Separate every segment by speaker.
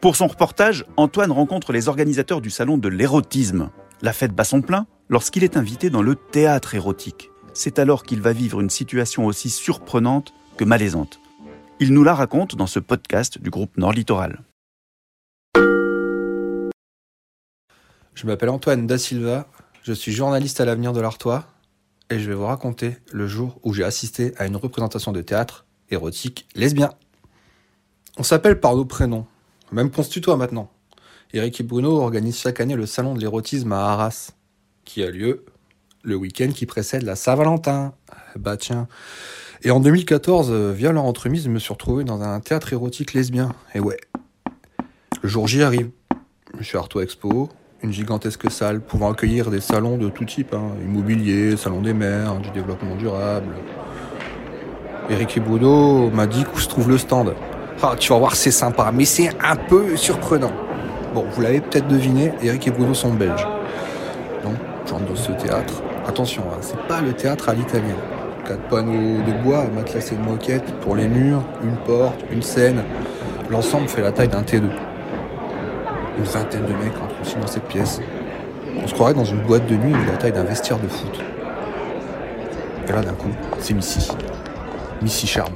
Speaker 1: Pour son reportage, Antoine rencontre les organisateurs du salon de l'érotisme. La fête bat son plein lorsqu'il est invité dans le théâtre érotique. C'est alors qu'il va vivre une situation aussi surprenante que malaisante. Il nous la raconte dans ce podcast du groupe Nord Littoral.
Speaker 2: Je m'appelle Antoine Da Silva, je suis journaliste à l'avenir de l'Artois et je vais vous raconter le jour où j'ai assisté à une représentation de théâtre érotique lesbien. On s'appelle par nos prénoms, même qu'on se tutoie maintenant. Eric et Bruno organisent chaque année le salon de l'érotisme à Arras, qui a lieu le week-end qui précède la Saint-Valentin. Bah tiens. Et en 2014, euh, via leur entremise, je me suis retrouvé dans un théâtre érotique lesbien. Et ouais. Le jour J arrive. Je suis à Artois Expo, une gigantesque salle pouvant accueillir des salons de tout type, hein, immobilier, salon des mers, du développement durable. Eric et Bruno m'a dit où se trouve le stand. Ah, tu vas voir, c'est sympa, mais c'est un peu surprenant. Bon, vous l'avez peut-être deviné, Eric et Bruno sont belges. Donc, j'entre dans ce théâtre. Attention, hein, c'est pas le théâtre à l'italienne. Quatre panneaux de bois, matelassés de moquette pour les murs, une porte, une scène. L'ensemble fait la taille d'un T2. Une vingtaine de mecs entrent aussi dans cette pièce. On se croirait dans une boîte de nuit de la taille d'un vestiaire de foot. Et là, d'un coup, c'est Missy. Missy Charme.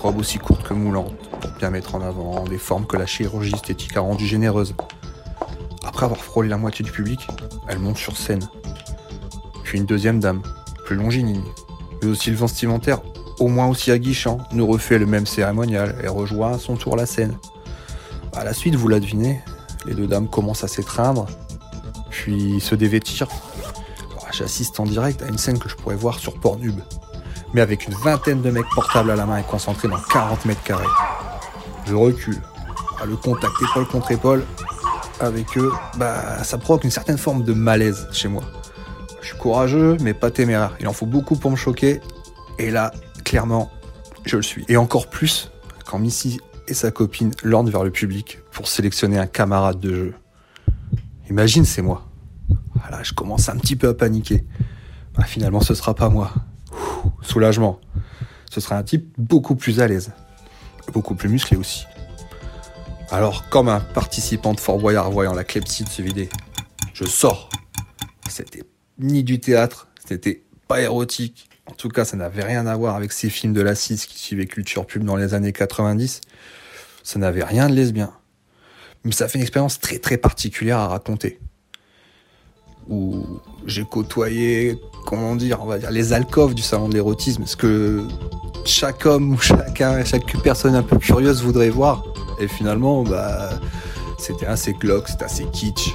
Speaker 2: Robe aussi courte que moulante, pour bien mettre en avant des formes que la chirurgie esthétique a rendues généreuses. Après avoir frôlé la moitié du public, elle monte sur scène. Puis une deuxième dame, plus longiligne, mais aussi le vestimentaire au moins aussi aguichant, nous refait le même cérémonial et rejoint à son tour la scène. À la suite, vous la devinez, les deux dames commencent à s'étreindre, puis se dévêtir. J'assiste en direct à une scène que je pourrais voir sur Pornhub, mais avec une vingtaine de mecs portables à la main et concentrés dans 40 mètres carrés. Je recule. Le contact épaule contre épaule avec eux, bah, ça provoque une certaine forme de malaise chez moi. Je suis courageux, mais pas téméraire. Il en faut beaucoup pour me choquer. Et là, clairement, je le suis. Et encore plus quand Missy et sa copine l'ordent vers le public pour sélectionner un camarade de jeu. Imagine, c'est moi. Voilà, je commence un petit peu à paniquer. Bah, finalement, ce sera pas moi. soulagement. Ce sera un type beaucoup plus à l'aise. Beaucoup plus musclé aussi. Alors, comme un participant de Fort Boyard voyant la clepside se vider, je sors. C'était ni du théâtre, c'était pas érotique. En tout cas, ça n'avait rien à voir avec ces films de la 6 qui suivaient culture pub dans les années 90. Ça n'avait rien de lesbien. Mais ça fait une expérience très très particulière à raconter. Où j'ai côtoyé, comment dire, on va dire, les alcôves du salon de l'érotisme. Ce que chaque homme ou chacun, chaque personne un peu curieuse voudrait voir. Et finalement, bah, c'était assez glauque, c'était assez kitsch.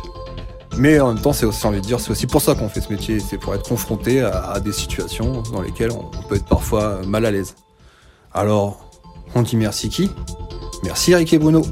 Speaker 2: Mais en même temps, c'est aussi envie de dire, c'est aussi pour ça qu'on fait ce métier, c'est pour être confronté à, des situations dans lesquelles on peut être parfois mal à l'aise. Alors, on dit merci qui? Merci Eric et Bruno.